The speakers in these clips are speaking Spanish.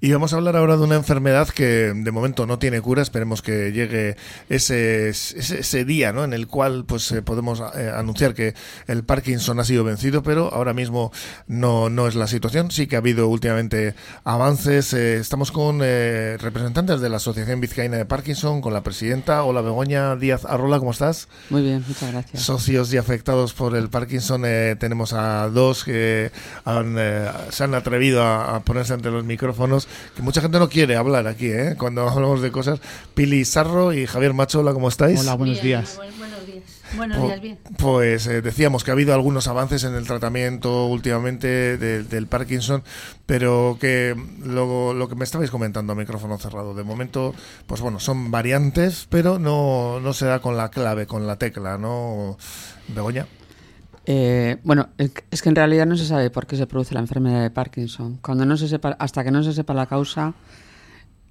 Y vamos a hablar ahora de una enfermedad que de momento no tiene cura. Esperemos que llegue ese, ese, día ¿no? en el cual pues eh, podemos eh, anunciar que el Parkinson ha sido vencido, pero ahora mismo no, no es la situación. Sí que ha habido últimamente avances. Eh, estamos con representantes de la Asociación Vizcaína de Parkinson, con la presidenta. Hola Begoña Díaz Arrola, ¿cómo estás? Muy bien, muchas gracias. Socios y afectados por el Parkinson. tenemos a dos que se han atrevido a ponerse ante los micrófonos que mucha gente no quiere hablar aquí, ¿eh? Cuando hablamos de cosas. Pili Sarro y Javier Machola, ¿cómo estáis? Hola, buenos días. buenos días. Buenos días, bien. Pues eh, decíamos que ha habido algunos avances en el tratamiento últimamente del Parkinson, pero que lo, lo, que me estabais comentando a micrófono cerrado, de momento, pues bueno, son variantes, pero no, no se da con la clave, con la tecla, ¿no? Begoña. Eh, bueno, es que en realidad no se sabe por qué se produce la enfermedad de Parkinson. Cuando no se sepa, hasta que no se sepa la causa,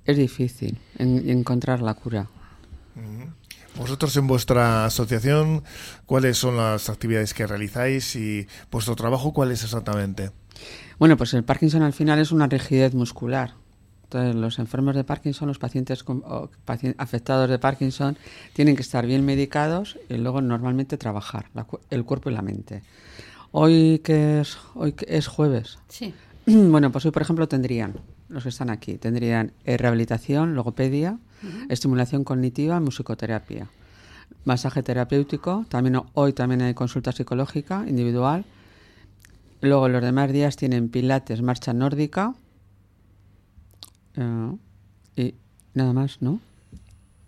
es difícil encontrar la cura. Vosotros en vuestra asociación, ¿cuáles son las actividades que realizáis y vuestro trabajo cuál es exactamente? Bueno, pues el Parkinson al final es una rigidez muscular. Entonces, los enfermos de Parkinson, los pacientes, afectados de Parkinson, tienen que estar bien medicados y luego normalmente trabajar el cuerpo y la mente. Hoy que es, hoy es jueves. Sí. Bueno, pues hoy, por ejemplo, tendrían, los que están aquí, tendrían eh, rehabilitación, logopedia, estimulación cognitiva, musicoterapia, masaje terapéutico, también hoy también hay consulta psicológica individual. Luego los demás días tienen pilates, marcha nórdica, Ah, y nada más, ¿no?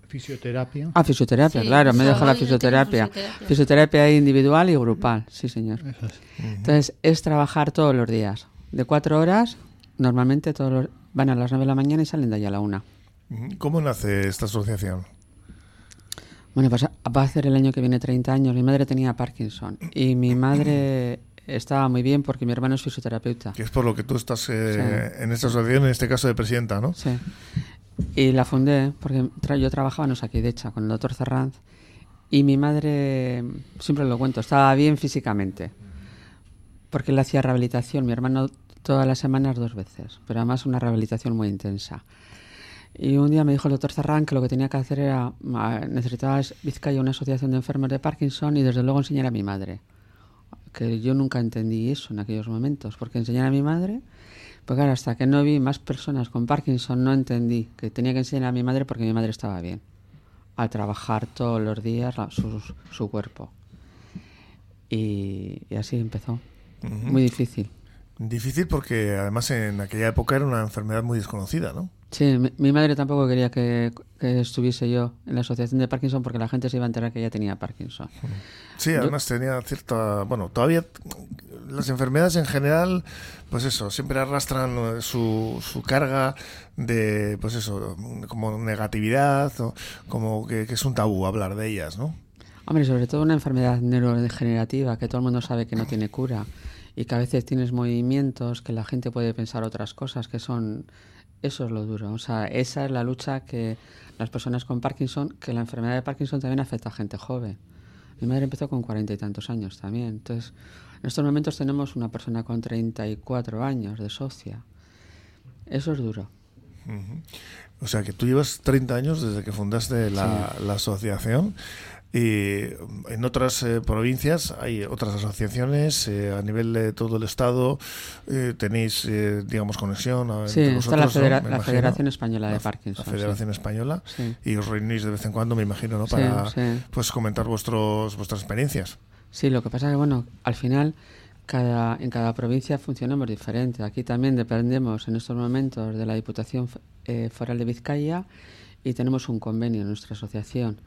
Fisioterapia. Ah, fisioterapia, claro, me deja la fisioterapia. fisioterapia. individual y grupal, sí, señor. Entonces, es trabajar todos los días. De cuatro horas, normalmente todos van a las nueve de la mañana y salen de allá a la una. ¿Cómo nace esta asociación? Bueno, pues va a hacer el año que viene 30 años. Mi madre tenía Parkinson y mi madre estaba muy bien porque mi hermano es fisioterapeuta. Que es por lo que tú estás eh, en esta asociación, en este caso de presidenta, ¿no? Sí. Y la fundé porque yo trabajaba en Osakidecha con el doctor Ferranz y mi madre, siempre lo cuento, estaba bien físicamente porque él hacía rehabilitación, mi hermano todas las semanas dos veces, pero además una rehabilitación muy intensa. Y un día me dijo el doctor Ferran que lo que tenía que hacer era, necesitaba Vizcaya una asociación de enfermos de Parkinson y desde luego enseñar a mi madre que yo nunca entendí eso en aquellos momentos, porque enseñar a mi madre, pues claro, hasta que no vi más personas con Parkinson no entendí que tenía que enseñar a mi madre porque mi madre estaba bien, a trabajar todos los días su, su cuerpo. Y, así empezó. Muy difícil. Difícil porque además en aquella época era una enfermedad muy desconocida, ¿no? Sí, mi, madre tampoco quería que, estuviese yo en la asociación de Parkinson porque la gente se iba a enterar que ella tenía Parkinson. Sí, además tenía cierta... Bueno, todavía las enfermedades en general, pues eso, siempre arrastran su, su carga de, pues eso, como negatividad, o como que, que es un tabú hablar de ellas, ¿no? Hombre, sobre todo una enfermedad neurodegenerativa que todo el mundo sabe que no tiene cura y que a veces tienes movimientos que la gente puede pensar otras cosas que son eso es lo duro. O sea esa es la lucha que las personas con Parkinson que la enfermedad de Parkinson también afecta a gente joven. Mi madre empezó con cuarenta y tantos años también. Entonces en estos momentos tenemos una persona con 34 años de socia. Eso es duro. O sea que tú llevas 30 años desde que fundaste la, la asociación. Y en otras eh, provincias hay otras asociaciones eh, a nivel de todo el estado. Eh, tenéis, digamos, conexión. Sí, está la, Federación Española de Parkinson. La Federación Española. Y os reunís de vez en cuando, me imagino, ¿no? Para pues comentar vuestros vuestras experiencias. Sí, lo que pasa es que, bueno, al final cada, en cada provincia funcionamos diferente. Aquí también dependemos en estos momentos de la Diputación Foral de Vizcaya y tenemos un convenio en nuestra asociación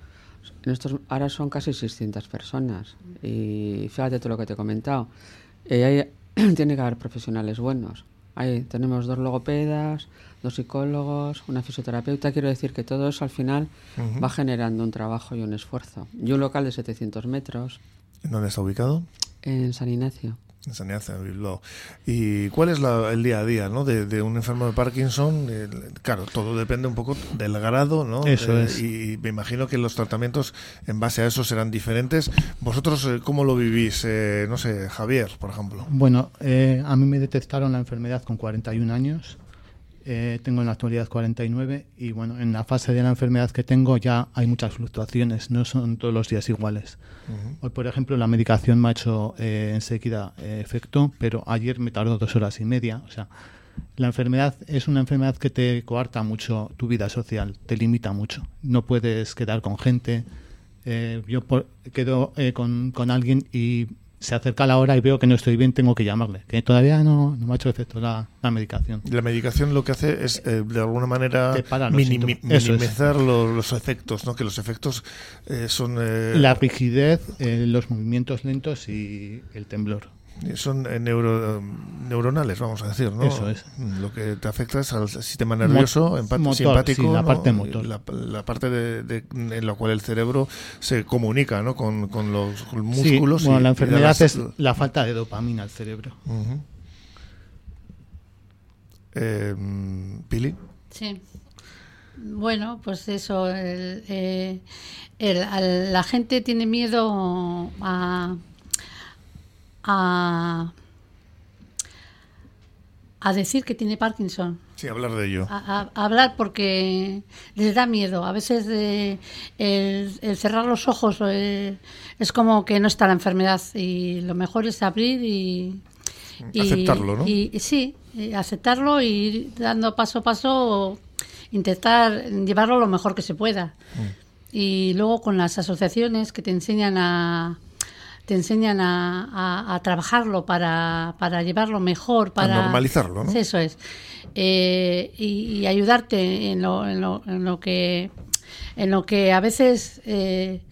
en estos, ahora son casi 600 personas y fíjate todo lo que te he comentado. Eh, tiene que haber profesionales buenos. Ahí tenemos dos logopedas, dos psicólogos, una fisioterapeuta. Quiero decir que todo eso al final va generando un trabajo y un esfuerzo. Y un local de 700 metros. ¿En dónde está ubicado? En San Ignacio. En Sanidad Bilbao. ¿Y cuál es el día a día ¿no? de, un enfermo de Parkinson? claro, todo depende un poco del grado, ¿no? Eso es. Y me imagino que los tratamientos en base a eso serán diferentes. ¿Vosotros eh, cómo lo vivís? Eh, no sé, Javier, por ejemplo. Bueno, eh, a mí me detectaron la enfermedad con 41 años Eh, tengo en la actualidad 49 y bueno, en la fase de la enfermedad que tengo ya hay muchas fluctuaciones, no son todos los días iguales. Hoy, por ejemplo, la medicación me ha hecho eh, enseguida eh, efecto, pero ayer me tardó dos horas y media. O sea, la enfermedad es una enfermedad que te coarta mucho tu vida social, te limita mucho. No puedes quedar con gente. Eh, yo por- quedo eh, con, con alguien y se acerca la hora y veo que no estoy bien, tengo que llamarle, que todavía no, no me ha hecho efecto la, la medicación. La medicación lo que hace es, eh, de alguna manera, los minimi- minimizar lo- los efectos, ¿no? Que los efectos eh, son... eh, La rigidez, eh, los movimientos lentos y el temblor. Son eh, neuro- neuronales, vamos a decir, ¿no? Eso es. Lo que te afecta es al sistema nervioso, Mo- empa- motor, simpático, sí, la ¿no? parte motor. La, la parte de, de- en la cual el cerebro se comunica, ¿no? Con, con los músculos. Sí, bueno, y- la enfermedad las- es la falta de dopamina al cerebro. Eh, Pili. Sí. Bueno, pues eso, el- eh, el- la gente tiene miedo a, a, a decir que tiene Parkinson. Sí, hablar de ello. a, a- a hablar porque les da miedo. A veces eh, el, el cerrar los ojos eh, es como que no está la enfermedad y lo mejor es abrir y... y- Aceptarlo, ¿no? Y, y sí, aceptarlo y ir dando paso a paso, intentar llevarlo lo mejor que se pueda. Mm. Y luego con las asociaciones que te enseñan a te enseñan a, a- a trabajarlo para, para llevarlo mejor, para normalizarlo, ¿no? Eso es. Eh, y, y ayudarte en lo, en, lo, en lo que en lo que a veces eh,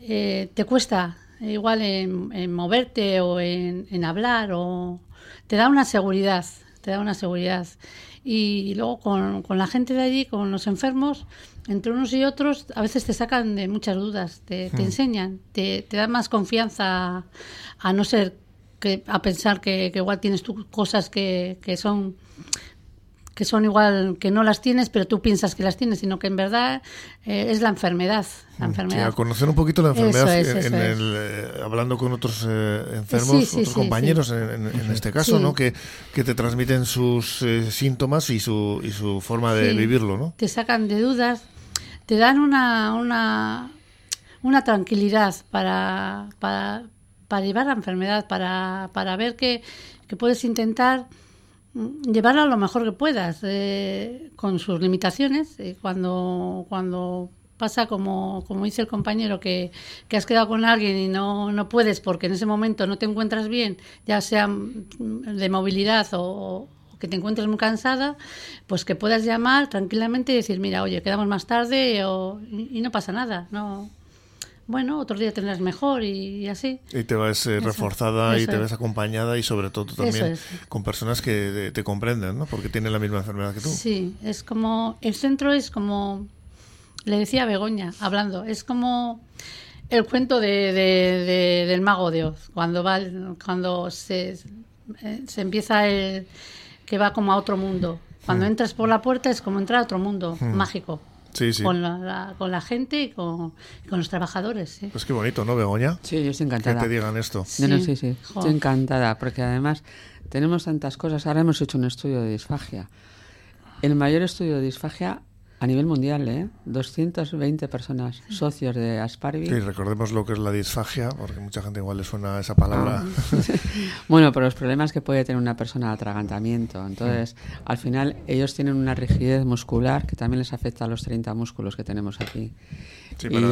eh, te cuesta igual en, en moverte o en, en hablar o te da una seguridad te da una seguridad y luego con, con la gente de allí con los enfermos entre unos y otros a veces te sacan de muchas dudas te, te enseñan te, te dan más confianza a no ser que a pensar que, que igual tienes tú cosas que, que son que son igual que no las tienes, pero tú piensas que las tienes, sino que en verdad eh, es la enfermedad. La Sí, enfermedad. a conocer un poquito la enfermedad, es, en- el, eh, hablando con otros eh, enfermos, Sí, sí, otros sí, compañeros sí. En, en- este caso, Sí. ¿no? Que, que te transmiten sus eh, síntomas y su, y su forma de Sí. vivirlo, ¿no? Te sacan de dudas, te dan una, una, tranquilidad para, para, para llevar la enfermedad, para, para ver que, que puedes intentar mm, llevarla lo mejor que puedas, eh, con sus limitaciones. eh, cuando, cuando pasa como, como dice el compañero, que, que has quedado con alguien y no, no puedes porque en ese momento no te encuentras bien, ya sea mm, de movilidad o, o que te encuentres muy cansada, pues que puedas llamar tranquilamente y decir, mira, oye, quedamos más tarde o, y, y no pasa nada. no Bueno, otro día tendrás mejor y, y así. Y te ves eh, Eso, reforzada y te es. ves acompañada y sobre todo también es. con personas que te, te comprenden, ¿no? Porque tienen la misma enfermedad que tú. Sí, es como, el centro es como, le decía a Begoña, hablando, es como el cuento de, de- de- del mago de Oz, cuando va, cuando se, eh, se empieza el, que va como a otro mundo. Cuando entras por la puerta es como entrar a otro mundo mágico, Sí, sí. con, la, la- con la gente y con, con los trabajadores. sí. Pues qué bonito, ¿no, Begoña? Sí, yo estoy Que encantada. te digan esto. No, no, Sí. sí, sí. Estoy encantada, porque además tenemos tantas cosas. Ahora hemos hecho un estudio de disfagia. El mayor estudio de disfagia a nivel mundial, ¿eh? 220 personas socios de Asparvi. Sí, recordemos lo que es la disfagia, porque mucha gente igual le suena esa palabra. Ah. Bueno, por los problemas que puede tener una persona al atragantamiento. Entonces, al final, ellos tienen una rigidez muscular que también les afecta a los 30 músculos que tenemos aquí. Sí, y para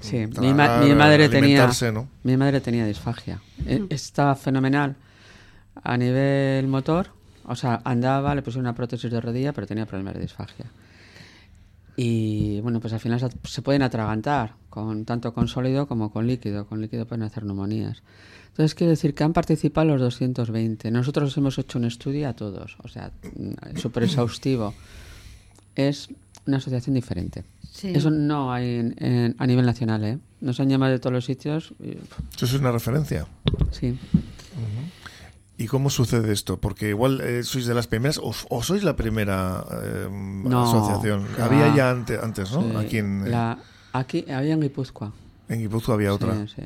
sí, mi, ma- mi madre tenía ¿no? mi madre tenía disfagia. Eh, Estaba fenomenal a nivel motor, o sea, andaba, le pusieron una prótesis de rodilla, pero tenía problemas de disfagia. Y bueno, pues al final se, pueden atragantar, con, tanto con sólido como con líquido. Con líquido pueden hacer neumonías. Entonces, quiero decir que han participado los 220. Nosotros hemos hecho un estudio a todos, o sea, mm, súper exhaustivo. Es una asociación diferente. Sí. Eso no hay en- en- a nivel nacional, ¿eh? Nos han llamado de todos los sitios. y, Eso es una referencia. sí. ¿Y cómo sucede esto? Porque igual eh, sois de las primeras o, o sois la primera eh, No, asociación. Había va. ya ante- antes, ¿no? Sí, Aquí en, la- aquí había en Guipúzcoa. en Guipúzcoa había otra. Sí, sí.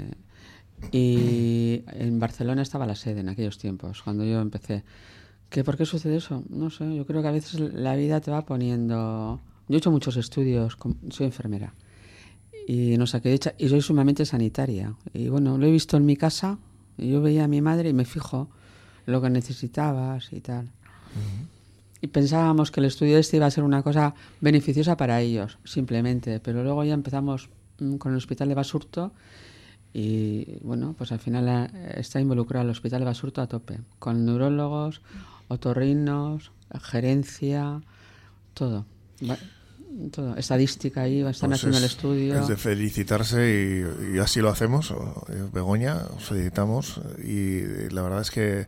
Y en Barcelona estaba la sede en aquellos tiempos, cuando yo empecé. ¿Que ¿Por qué sucede eso? No sé, yo creo que a veces la vida te va poniendo... Yo he hecho muchos estudios, soy enfermera, y no sé qué hecho, y soy sumamente sanitaria. Y bueno, lo he visto en mi casa, y yo veía a mi madre y me fijo lo que necesitabas y tal. Y pensábamos que el estudio este iba a ser una cosa beneficiosa para ellos, simplemente, pero luego ya empezamos mm, con el hospital de Basurto y bueno, pues al final eh, está involucrado el hospital de Basurto a tope, con neurólogos, otorrinos, gerencia, todo. Todo. Estadística ahí, están pues haciendo el estudio. Es de felicitarse y, así lo hacemos. Begoña, os felicitamos y la verdad es que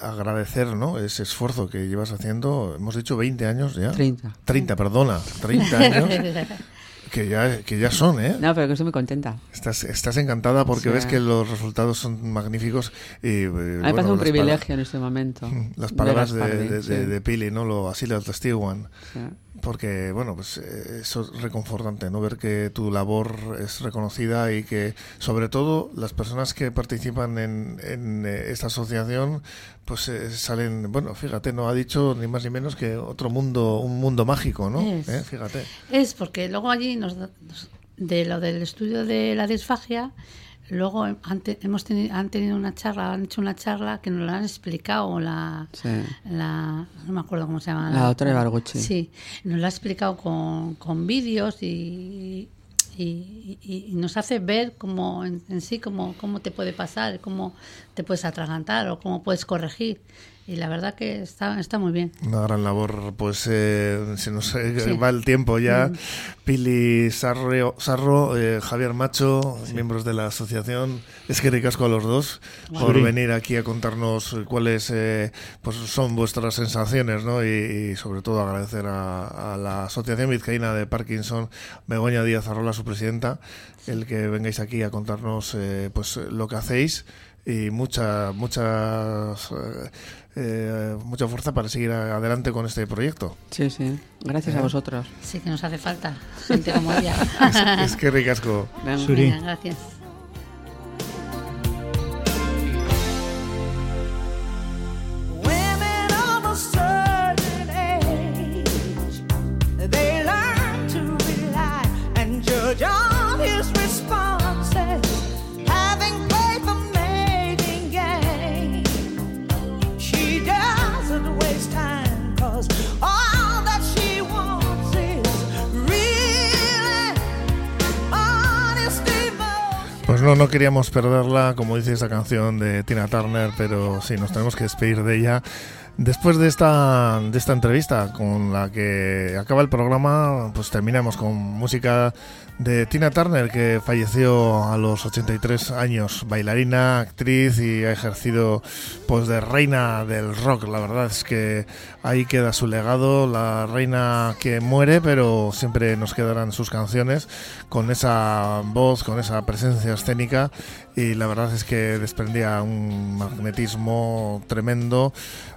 agradecer ¿no? ese esfuerzo que llevas haciendo. Hemos dicho 20 años ya. 30. 30, perdona. 30 años. que ya, que ya son, ¿eh? No, pero que estoy muy contenta. Estás, estás encantada porque ves que los resultados son magníficos. Y, eh, me parece un privilegio en este momento. Las palabras de, de, Pili, ¿no? Lo, así lo atestiguan. Sí porque bueno pues eh, eso es reconfortante no ver que tu labor es reconocida y que sobre todo las personas que participan en, en eh, esta asociación pues eh, salen bueno fíjate no ha dicho ni más ni menos que otro mundo un mundo mágico no fíjate. Es porque luego allí nos, de lo del estudio de la disfagia Luego hemos tenido, han tenido una charla, han hecho una charla que nos la han explicado la, la no me acuerdo cómo se llama. La, doctora Ibarguchi. Sí, nos la ha explicado con, con vídeos y, y, nos hace ver cómo en, sí cómo, cómo te puede pasar, cómo te puedes atragantar o cómo puedes corregir y la verdad que está, está muy bien. Una gran labor, pues eh, se nos va el tiempo ya. Mm. Pili Sarro, Sarro eh, Javier Macho, miembros de la asociación, es que ricasco a los dos por venir aquí a contarnos cuáles eh, pues son vuestras sensaciones ¿no? y, sobre todo agradecer a, la Asociación Vizcaína de Parkinson, Begoña Díaz Arrola, su presidenta, el que vengáis aquí a contarnos pues lo que hacéis y mucha, muchas eh, mucha fuerza para seguir adelante con este proyecto. Sí, sí. Gracias a ¿Eh? vosotros. Sí, que nos hace falta gente como ella. es, que ricasco. gracias. No, no queríamos perderla, como dice esa canción de Tina Turner, pero sí, nos tenemos que despedir de ella. Después de esta, de esta entrevista con la que acaba el programa, pues terminamos con música de Tina Turner, que falleció a los 83 años, bailarina, actriz y ha ejercido pues de reina del rock. La verdad es que ahí queda su legado, la reina que muere, pero siempre nos quedarán sus canciones con esa voz, con esa presencia escénica y la verdad es que desprendía un magnetismo tremendo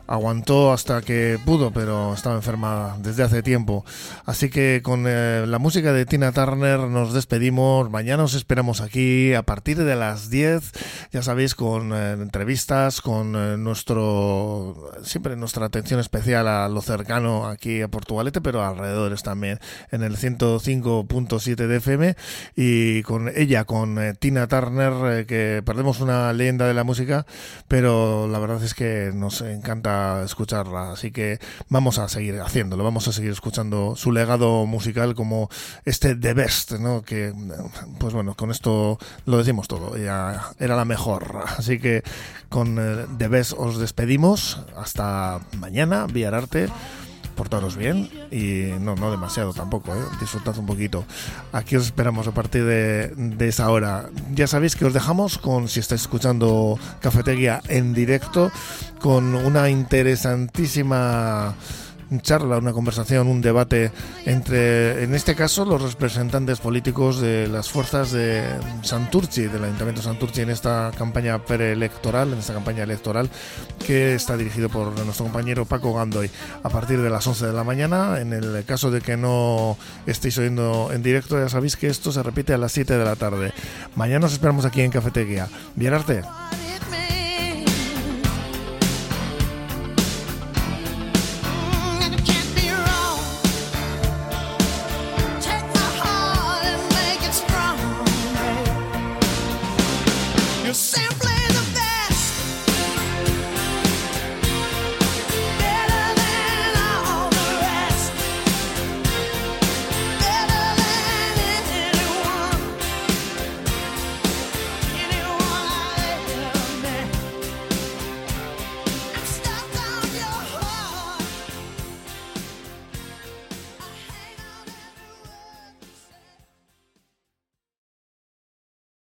aguantó hasta que pudo, pero estaba enferma desde hace tiempo. Así que con eh, la música de Tina Turner nos despedimos. Mañana os esperamos aquí a partir de las 10, ya sabéis, con eh, entrevistas, con eh, nuestro, siempre nuestra atención especial a lo cercano aquí a Portugalete, pero alrededores también, en el 105.7 de FM y con ella, con Tina Turner, que perdemos una leyenda de la música, pero la verdad es que nos encanta escucharla. Así que vamos a seguir haciéndolo, vamos a seguir escuchando su legado musical como este The Best, ¿no? Que, pues bueno, con esto lo decimos todo. Ella era la mejor. Así que con eh, The Best os despedimos. Hasta mañana, Arte portaros bien y no, no demasiado tampoco, ¿eh? disfrutad un poquito. Aquí os esperamos a partir de, de, esa hora. Ya sabéis que os dejamos con, si estáis escuchando Cafetería en directo, con una interesantísima charla, una conversación, un debate entre, en este caso, los representantes políticos de las fuerzas de Santurci, del Ayuntamiento de Santurci, en esta campaña preelectoral, en esta campaña electoral, que está dirigido por nuestro compañero Paco Gandoy. A partir de las 11 de la mañana, en el caso de que no estéis oyendo en directo, ya sabéis que esto se repite a las 7 de la tarde. Mañana os esperamos aquí en Cafetería. Vierarte. you simply